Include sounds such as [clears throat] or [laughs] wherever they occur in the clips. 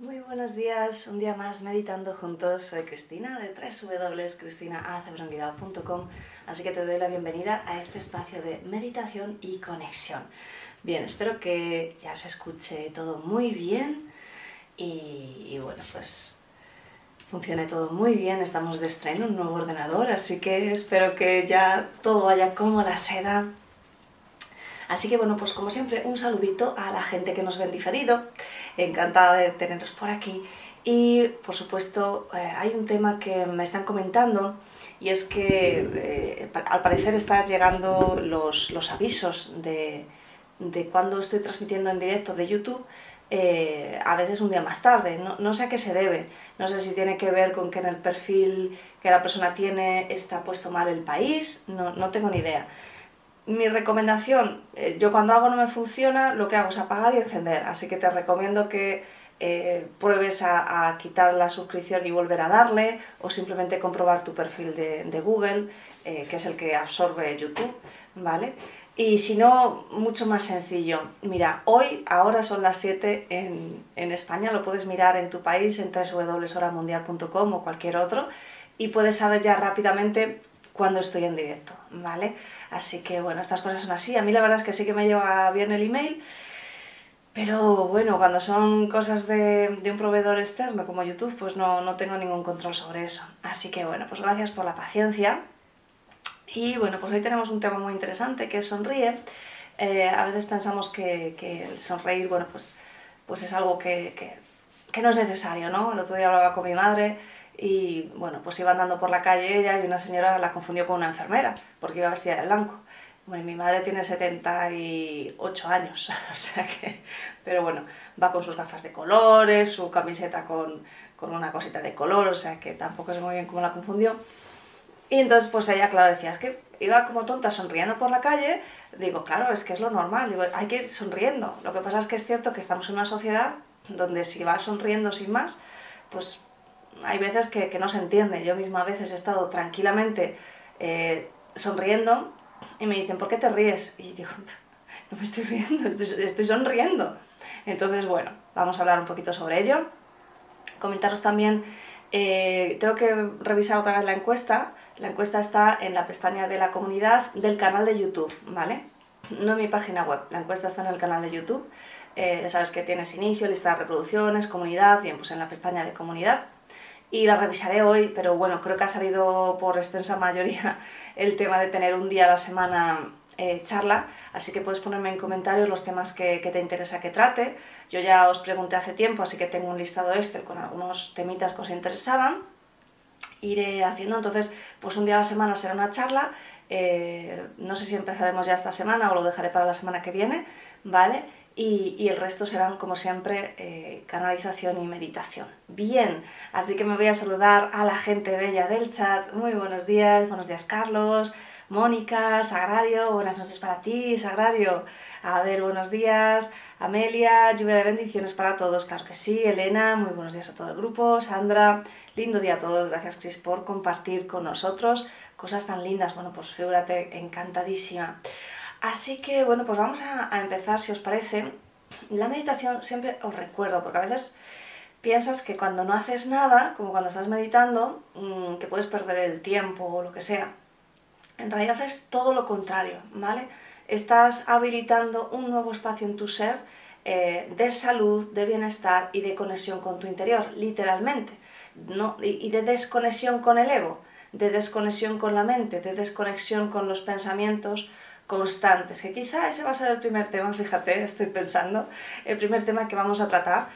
Muy buenos días, un día más meditando juntos. Soy Cristina de www.cristinaacebrunguidad.com, así que te doy la bienvenida a este espacio de meditación y conexión. Bien, espero que ya se escuche todo muy bien y bueno, pues funcione todo muy bien. Estamos de estreno, un nuevo ordenador, así que espero que ya todo vaya como la seda Así que bueno, pues como siempre, un saludito a la gente que nos ve en diferido. Encantada de teneros por aquí. Y por supuesto, eh, hay un tema que me están comentando y es que eh, al parecer están llegando los, los avisos de, de, cuando estoy transmitiendo en directo de YouTube. Eh, a veces un día más tarde, no, no, sé a qué se debe, no sé si tiene que ver con que en el perfil que la persona tiene está puesto mal el país, no, no tengo ni idea mi recomendación, eh, yo cuando algo no me funciona, lo que hago es apagar y encender, así que te recomiendo que eh, pruebes a, quitar la suscripción y volver a darle, o simplemente comprobar tu perfil de, Google, eh, que es el que absorbe YouTube, ¿vale? Y si no, mucho más sencillo. Mira, hoy, ahora son las 7 en, en España, lo puedes mirar en tu país, en www.horamundial.com o cualquier otro, y puedes saber ya rápidamente cuando estoy en directo, ¿vale? Así que bueno, estas cosas son así. A mí la verdad es que sí que me lleva bien el email, pero bueno, cuando son cosas de, un proveedor externo como YouTube, pues no, no, tengo ningún control sobre eso. Así que bueno, pues gracias por la paciencia. Y bueno, pues hoy tenemos un tema muy interesante que es sonríe. Eh, a veces pensamos que, que, el sonreír, bueno, pues, pues es algo que, que no es necesario, ¿no? El otro día hablaba con mi madre y bueno, pues iba andando por la calle ella y una señora la confundió con una enfermera porque iba vestida de blanco. Bueno, mi madre tiene 78 años, [laughs] o sea que, pero bueno, va con sus gafas de colores, su camiseta con, con una cosita de color, o sea que tampoco sé muy bien cómo la confundió. Y entonces pues ella, claro, decía, es que iba como tonta sonriendo por la calle, digo, claro, es que es lo normal, digo, hay que ir sonriendo. Lo que pasa es que es cierto que estamos en una sociedad donde si vas sonriendo sin más, pues hay veces que, no se entiende. Yo misma a veces he estado tranquilamente eh, sonriendo y me dicen, ¿por qué te ríes? Y digo, [laughs] no me estoy riendo, estoy, sonriendo. Entonces, bueno, vamos a hablar un poquito sobre ello. Comentaros también, eh, tengo que revisar otra vez la encuesta. La encuesta está en la pestaña de la comunidad del canal de YouTube, ¿vale? No en mi página web, la encuesta está en el canal de YouTube. Eh, ya sabes que tienes inicio, lista de reproducciones, comunidad, bien, pues en la pestaña de comunidad y la revisaré hoy, pero bueno, creo que ha salido por extensa mayoría [laughs] el tema de tener un día a la semana eh, charla, así que puedes ponerme en comentarios los temas que, te interesa que trate. Yo ya os pregunté hace tiempo, así que tengo un listado este con algunos temitas que os interesaban. Iré haciendo, entonces, pues un día a la semana será una charla. Eh, no sé si empezaremos ya esta semana o lo dejaré para la semana que viene, ¿vale? Y, el resto serán, como siempre, eh, canalización y meditación. Bien, así que me voy a saludar a la gente bella del chat. Muy buenos días, buenos días Carlos, Mónica, Sagrario, buenas noches para ti, Sagrario. A ver, buenos días, Amelia, lluvia de bendiciones para todos, claro que sí, Elena, muy buenos días a todo el grupo, Sandra, lindo día a todos, gracias Cris por compartir con nosotros cosas tan lindas, bueno, pues figúrate, encantadísima. Así que bueno, pues vamos a, empezar, si os parece. La meditación siempre os recuerdo, porque a veces piensas que cuando no haces nada, como cuando estás meditando, mm, que puedes perder el tiempo o lo que sea. En realidad es todo lo contrario, ¿vale? Estás habilitando un nuevo espacio en tu ser eh, de salud, de bienestar y de conexión con tu interior, literalmente. ¿no? y de desconexión con el ego, de desconexión con la mente, de desconexión con los pensamientos, constantes, que quizá ese va a ser el primer tema, fíjate, estoy pensando, el primer tema que vamos a tratar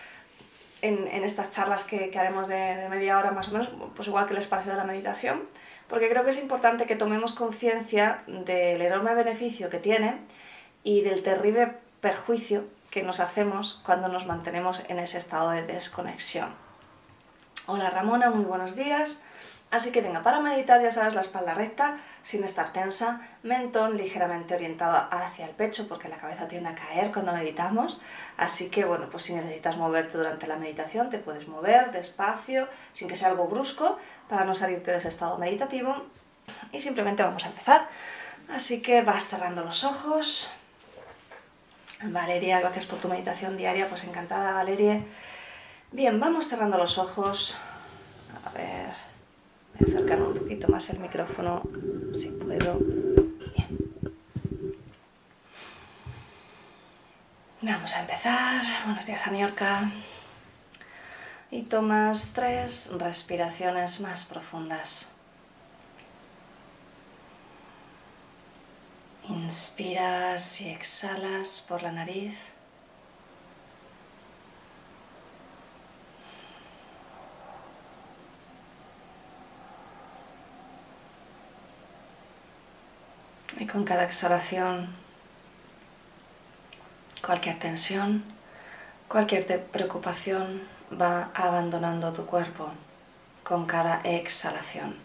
en, estas charlas que, que haremos de, de, media hora más o menos, pues igual que el espacio de la meditación, porque creo que es importante que tomemos conciencia del enorme beneficio que tiene y del terrible perjuicio que nos hacemos cuando nos mantenemos en ese estado de desconexión. Hola Ramona, muy buenos días. Así que venga, para meditar ya sabes la espalda recta, sin estar tensa, mentón ligeramente orientado hacia el pecho porque la cabeza tiende a caer cuando meditamos. Así que bueno, pues si necesitas moverte durante la meditación te puedes mover despacio, sin que sea algo brusco, para no salirte de ese estado meditativo. Y simplemente vamos a empezar. Así que vas cerrando los ojos. Valeria, gracias por tu meditación diaria, pues encantada Valeria. Bien, vamos cerrando los ojos. A ver, acercar un poquito más el micrófono, si puedo. Bien. Vamos a empezar. Buenos días, Aniorca. Y tomas tres respiraciones más profundas. Inspiras y exhalas por la nariz. Y con cada exhalación, cualquier tensión, cualquier preocupación va abandonando tu cuerpo con cada exhalación.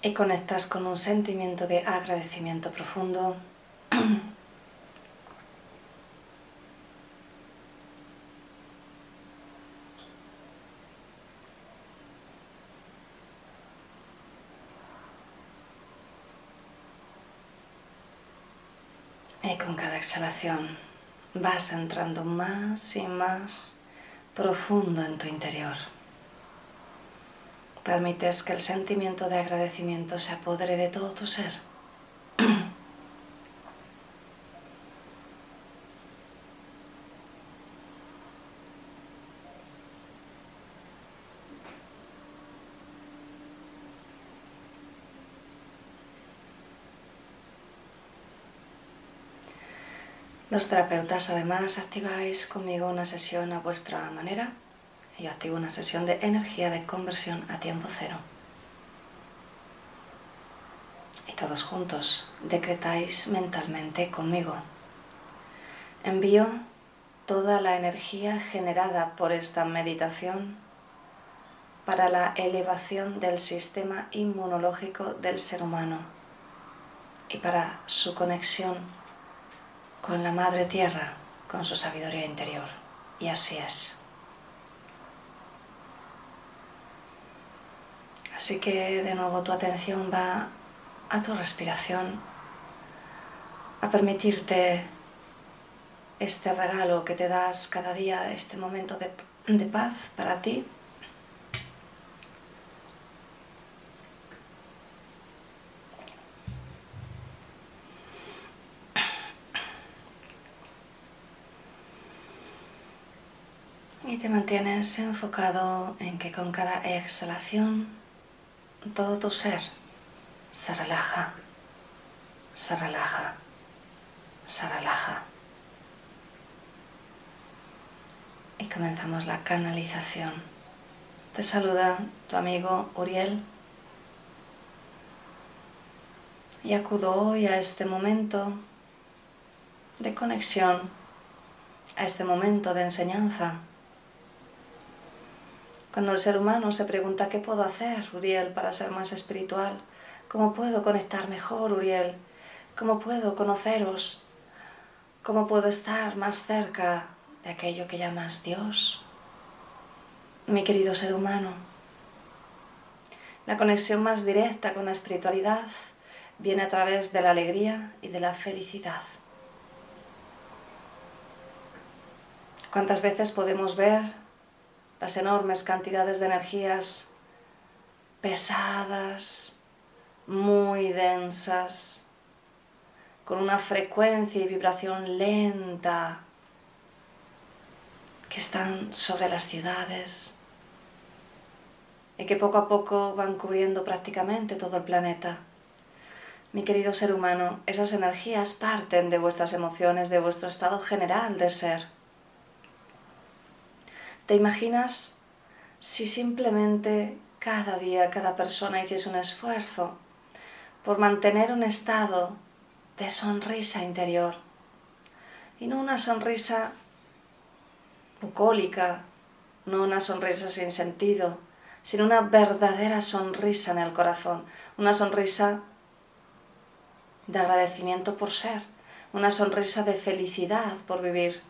Y conectas con un sentimiento de agradecimiento profundo [clears throat] Y con cada exhalación vas entrando más y más profundo en tu interior. Permites que el sentimiento de agradecimiento se apodere de todo tu ser. Los terapeutas además activáis conmigo una sesión a vuestra manera. Yo activo una sesión de energía de conversión a tiempo cero. Y todos juntos decretáis mentalmente conmigo. Envío toda la energía generada por esta meditación para la elevación del sistema inmunológico del ser humano y para su conexión con la Madre Tierra, con su sabiduría interior. Y así es. Así que de nuevo tu atención va a tu respiración, a permitirte este regalo que te das cada día, este momento de, paz para ti Y te mantienes enfocado en que con cada exhalación todo tu ser se relaja, se relaja, se relaja. Y comenzamos la canalización. Te saluda tu amigo Uriel. Y acudo hoy a este momento de conexión, a este momento de enseñanza cuando el ser humano se pregunta qué puedo hacer, Uriel, para ser más espiritual, cómo puedo conectar mejor, Uriel, cómo puedo conoceros, cómo puedo estar más cerca de aquello que llamas Dios, mi querido ser humano. La conexión más directa con la espiritualidad viene a través de la alegría y de la felicidad. ¿Cuántas veces podemos ver las enormes cantidades de energías pesadas, muy densas, con una frecuencia y vibración lenta que están sobre las ciudades y que poco a poco van cubriendo prácticamente todo el planeta. Mi querido ser humano, esas energías parten de vuestras emociones, de vuestro estado general de ser. ¿Te imaginas si simplemente cada día cada persona hiciese un esfuerzo por mantener un estado de sonrisa interior? Y no una sonrisa bucólica, no una sonrisa sin sentido, sino una verdadera sonrisa en el corazón, una sonrisa de agradecimiento por ser, una sonrisa de felicidad por vivir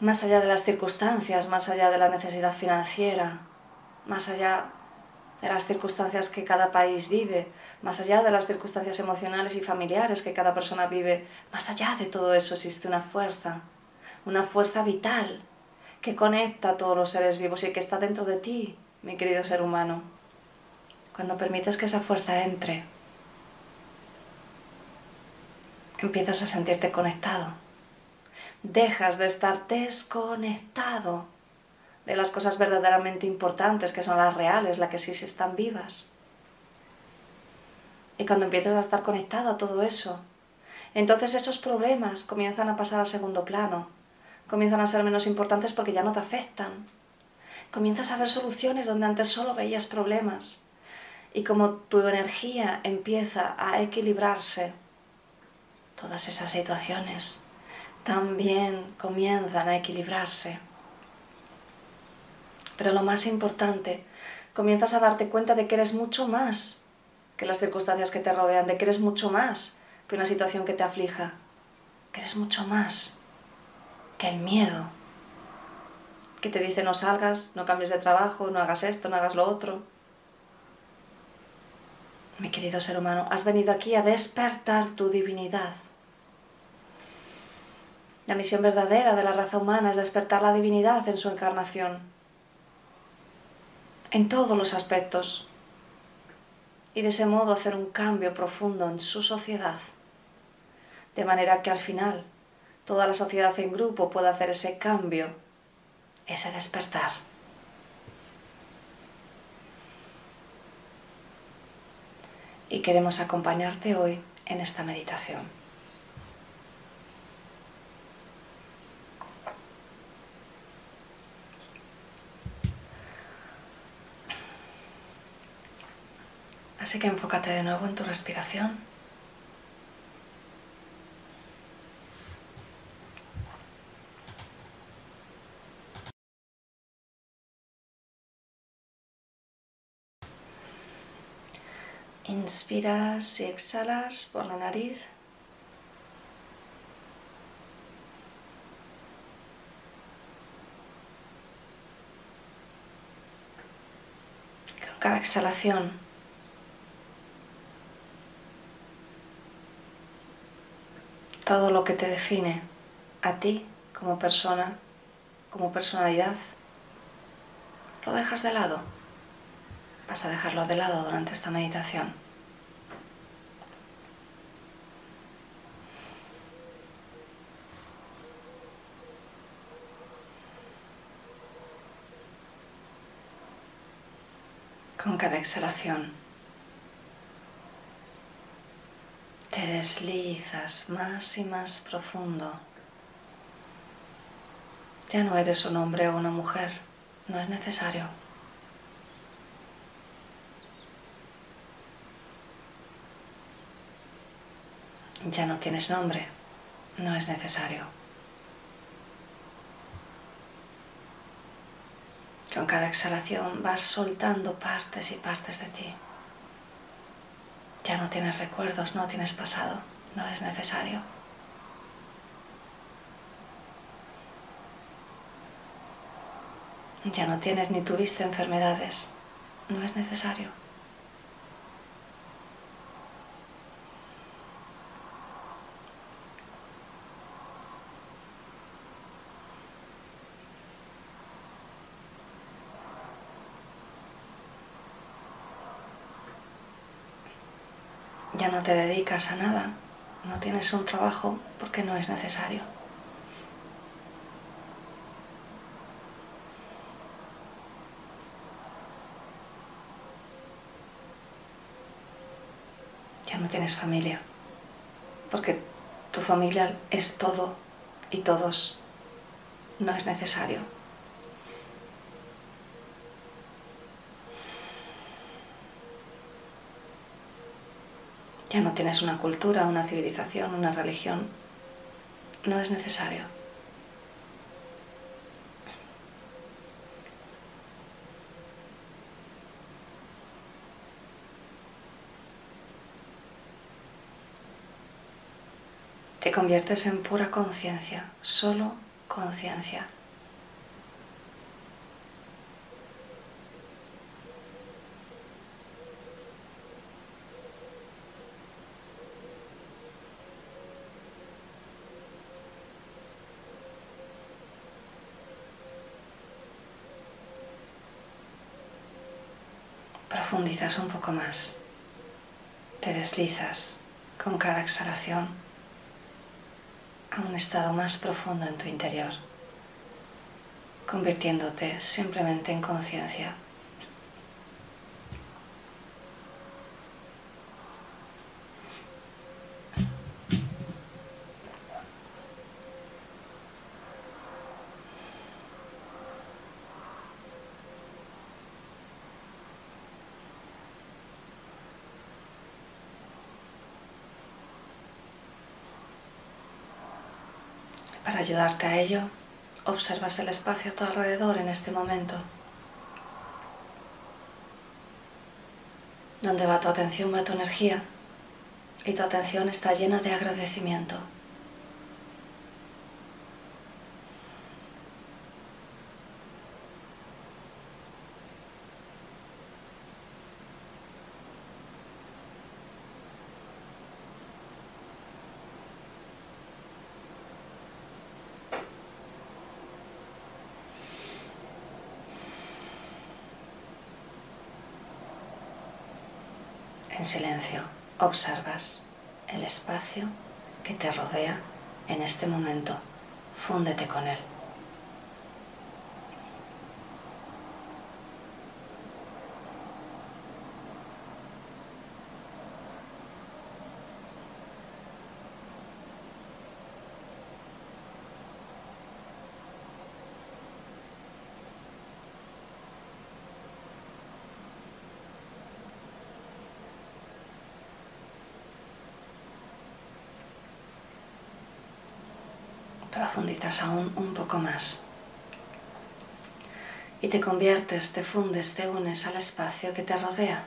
más allá de las circunstancias, más allá de la necesidad financiera, más allá de las circunstancias que cada país vive, más allá de las circunstancias emocionales y familiares que cada persona vive, más allá de todo eso existe una fuerza, una fuerza vital que conecta a todos los seres vivos y que está dentro de ti, mi querido ser humano. Cuando permites que esa fuerza entre, empiezas a sentirte conectado. Dejas de estar desconectado de las cosas verdaderamente importantes, que son las reales, las que sí están vivas. Y cuando empiezas a estar conectado a todo eso, entonces esos problemas comienzan a pasar al segundo plano, comienzan a ser menos importantes porque ya no te afectan. Comienzas a ver soluciones donde antes solo veías problemas. Y como tu energía empieza a equilibrarse, todas esas situaciones también comienzan a equilibrarse. Pero lo más importante, comienzas a darte cuenta de que eres mucho más que las circunstancias que te rodean, de que eres mucho más que una situación que te aflija, que eres mucho más que el miedo, que te dice no salgas, no cambies de trabajo, no hagas esto, no hagas lo otro. Mi querido ser humano, has venido aquí a despertar tu divinidad. La misión verdadera de la raza humana es despertar la divinidad en su encarnación en todos los aspectos y de ese modo hacer un cambio profundo en su sociedad, de manera que al final toda la sociedad en grupo pueda hacer ese cambio, ese despertar. Y queremos acompañarte hoy en esta meditación. Así que enfócate de nuevo en tu respiración. Inspiras y exhalas por la nariz. Con cada exhalación todo lo que te define a ti como persona, como personalidad, lo dejas de lado. Vas a dejarlo de lado durante esta meditación. Con cada exhalación te deslizas más y más profundo. Ya no eres un hombre o una mujer, no es necesario. Ya no tienes nombre, no es necesario. Con cada exhalación vas soltando partes y partes de ti. Ya no tienes recuerdos, no tienes pasado, no es necesario. Ya no tienes ni tuviste enfermedades, no es necesario. No te dedicas a nada, no tienes un trabajo porque no es necesario. Ya no tienes familia, porque tu familia es todo y todos. No es necesario. No tienes una cultura, una civilización, una religión. No es necesario. Te conviertes en pura conciencia, solo conciencia. Profundizas un poco más, te deslizas con cada exhalación a un estado más profundo en tu interior, convirtiéndote simplemente en conciencia. Ayudarte a ello, observas el espacio a tu alrededor en este momento. Donde va tu atención, va tu energía. Y tu atención está llena de agradecimiento. En silencio observas el espacio que te rodea en este momento. Fúndete con él. Profundizas aún un poco más. Y te conviertes, te fundes, te unes al espacio que te rodea.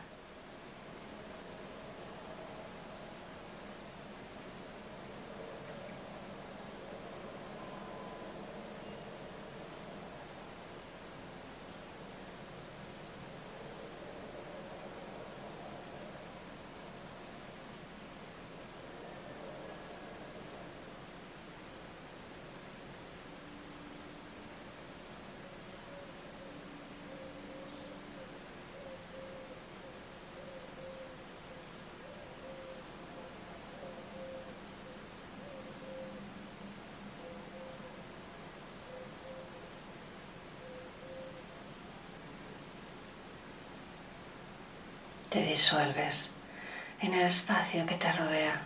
Disuelves en el espacio que te rodea.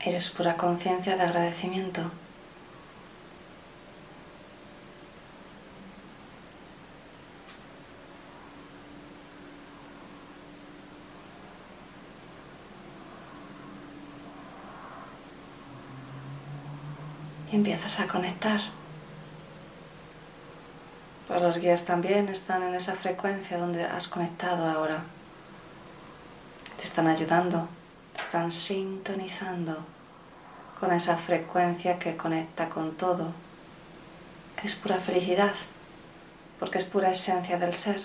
Eres pura conciencia de agradecimiento. y empiezas a conectar. Los guías también están en esa frecuencia donde has conectado ahora. Te están ayudando, te están sintonizando con esa frecuencia que conecta con todo, que es pura felicidad, porque es pura esencia del ser.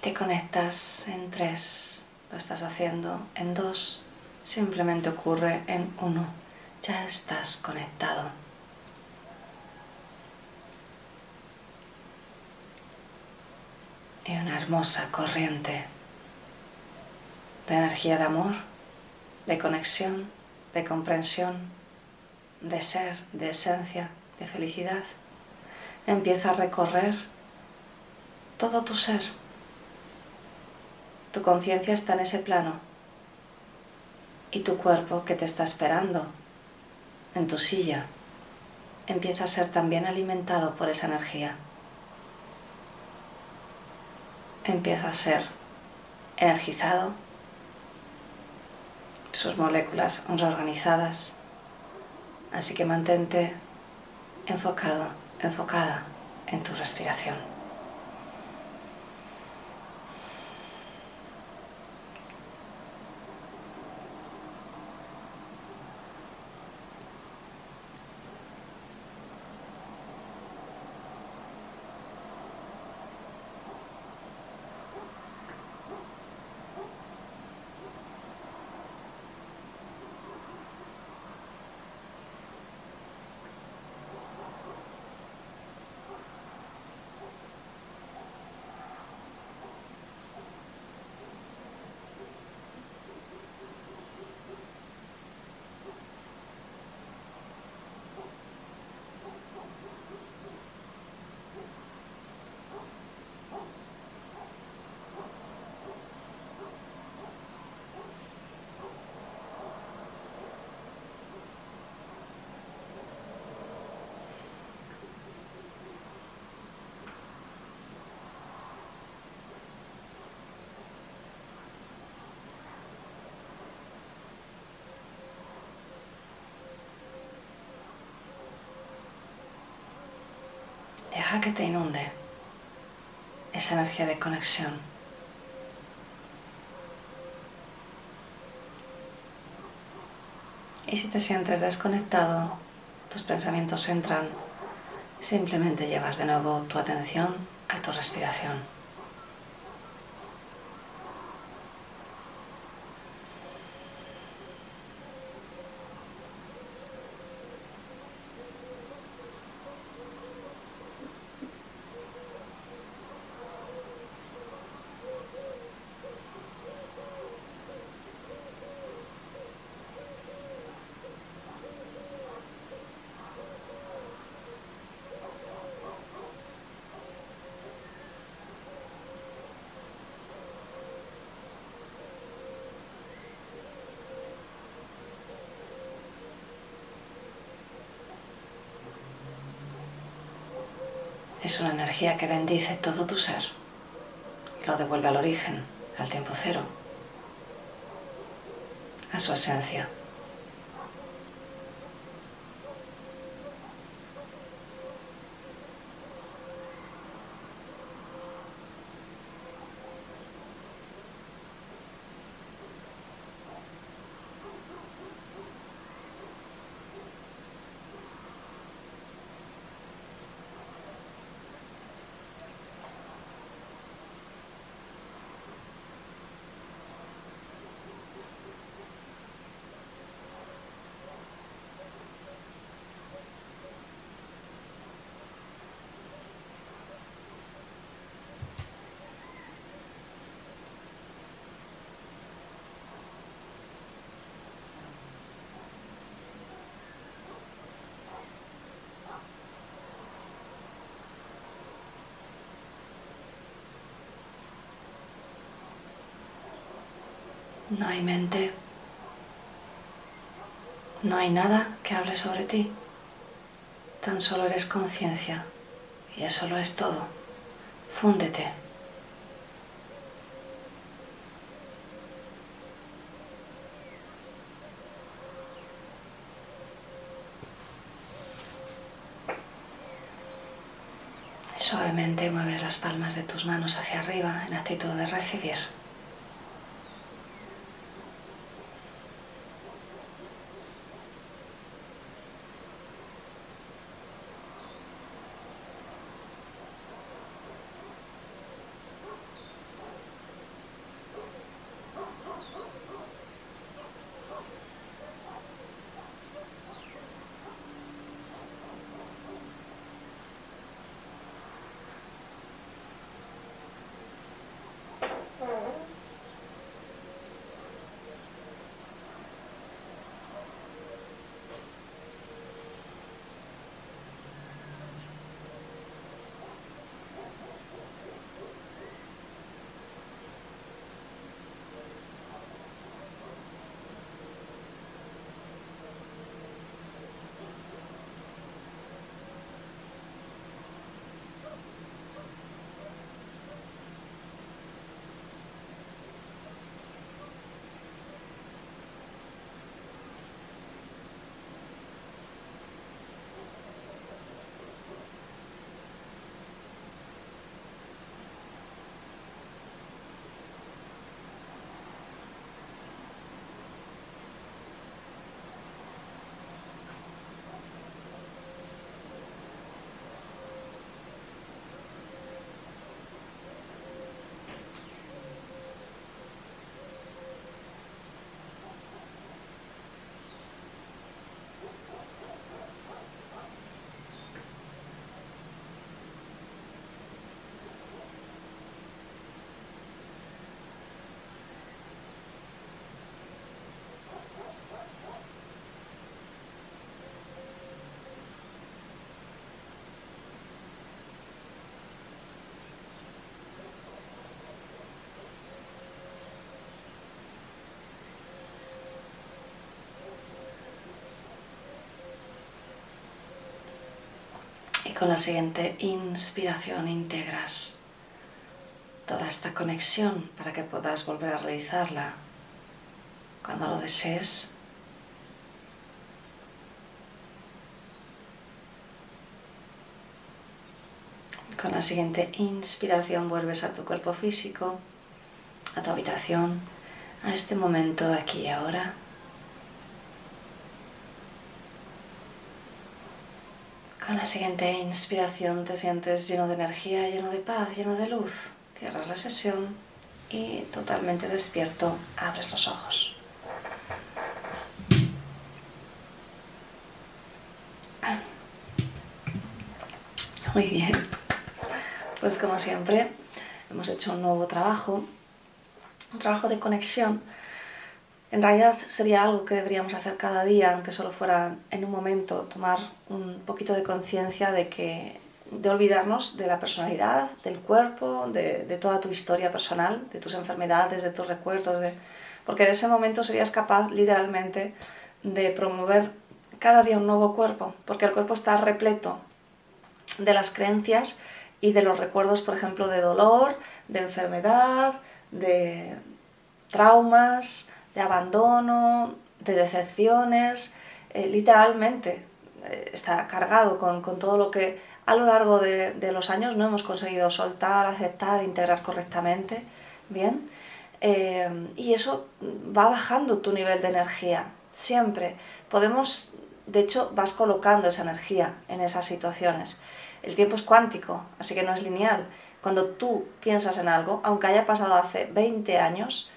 Te conectas en tres, lo estás haciendo en dos simplemente ocurre en uno. Ya estás conectado. Y una hermosa corriente de energía de amor, de conexión, de comprensión, de ser, de esencia, de felicidad, empieza a recorrer todo tu ser. Tu conciencia está en ese plano y tu cuerpo que te está esperando en tu silla empieza a ser también alimentado por esa energía. Empieza a ser energizado, sus moléculas reorganizadas. Así que mantente enfocado, enfocada en tu respiración. Que te inunde esa energía de conexión. Y si te sientes desconectado, tus pensamientos entran, simplemente llevas de nuevo tu atención a tu respiración. Es una energía que bendice todo tu ser y lo devuelve al origen, al tiempo cero, a su esencia. No hay mente. No hay nada que hable sobre ti. Tan solo eres conciencia. Y eso lo es todo. Fúndete. Suavemente mueves las palmas de tus manos hacia arriba en actitud de recibir. Con la siguiente inspiración integras toda esta conexión para que puedas volver a realizarla cuando lo desees. Con la siguiente inspiración vuelves a tu cuerpo físico, a tu habitación, a este momento aquí y ahora. Con la siguiente inspiración te sientes lleno de energía, lleno de paz, lleno de luz. Cierras la sesión y totalmente despierto abres los ojos. Muy bien. Pues como siempre, hemos hecho un nuevo trabajo, un trabajo de conexión. En realidad sería algo que deberíamos hacer cada día, aunque solo fuera en un momento, tomar un poquito de conciencia de que de olvidarnos de la personalidad, del cuerpo, de, de, toda tu historia personal, de tus enfermedades, de tus recuerdos, de... porque de ese momento serías capaz literalmente de promover cada día un nuevo cuerpo, porque el cuerpo está repleto de las creencias y de los recuerdos, por ejemplo, de dolor, de enfermedad, de traumas, de abandono, de decepciones, eh, literalmente eh, está cargado con, con, todo lo que a lo largo de, de, los años no hemos conseguido soltar, aceptar, integrar correctamente, ¿bien? Eh, y eso va bajando tu nivel de energía, siempre. Podemos, de hecho, vas colocando esa energía en esas situaciones. El tiempo es cuántico, así que no es lineal. Cuando tú piensas en algo, aunque haya pasado hace 20 años,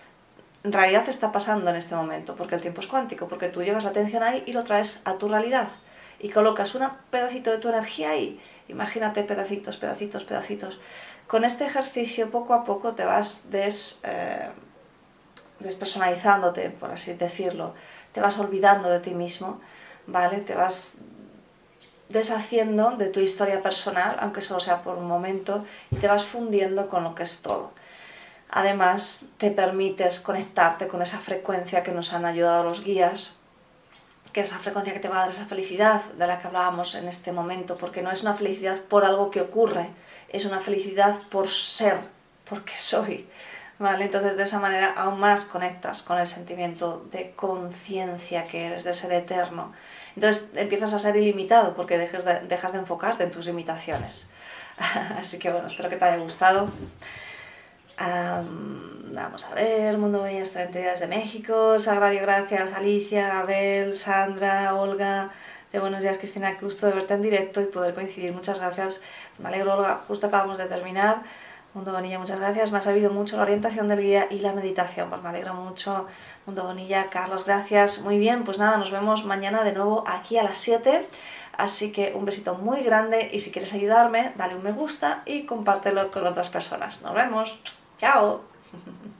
en realidad está pasando en este momento, porque el tiempo es cuántico, porque tú llevas la atención ahí y lo traes a tu realidad. Y colocas un pedacito de tu energía ahí. Imagínate pedacitos, pedacitos, pedacitos. Con este ejercicio poco a poco te vas eh, despersonalizándote, por así decirlo. Te vas olvidando de ti mismo, ¿vale? Te vas deshaciendo de tu historia personal, aunque solo sea por un momento, y te vas fundiendo con lo que es todo. Además, te permites conectarte con esa frecuencia que nos han ayudado los guías, que es esa frecuencia que te va a dar esa felicidad de la que hablábamos en este momento, porque no es una felicidad por algo que ocurre, es una felicidad por ser, porque soy. ¿Vale? Entonces de esa manera aún más conectas con el sentimiento de conciencia que eres, de ser eterno. Entonces empiezas a ser ilimitado porque dejas de, dejas de enfocarte en tus limitaciones. [laughs] Así que bueno, espero que te haya gustado. Vamos a ver, Mundo Bonillas 30 días de México, Sagrario, gracias, Alicia, Abel, Sandra, Olga, de Buenos días Cristina, qué gusto de verte en directo y poder coincidir, muchas gracias, me alegro Olga, justo acabamos de terminar, Mundo Bonilla, muchas gracias, me ha servido mucho la orientación del guía y la meditación, pues me alegro mucho, Mundo Bonilla, Carlos, gracias, muy bien, pues nada, nos vemos mañana de nuevo aquí a las 7, Así que un besito muy grande y si quieres ayudarme, dale un me gusta y compártelo con otras personas. Nos vemos. Ciao! [laughs]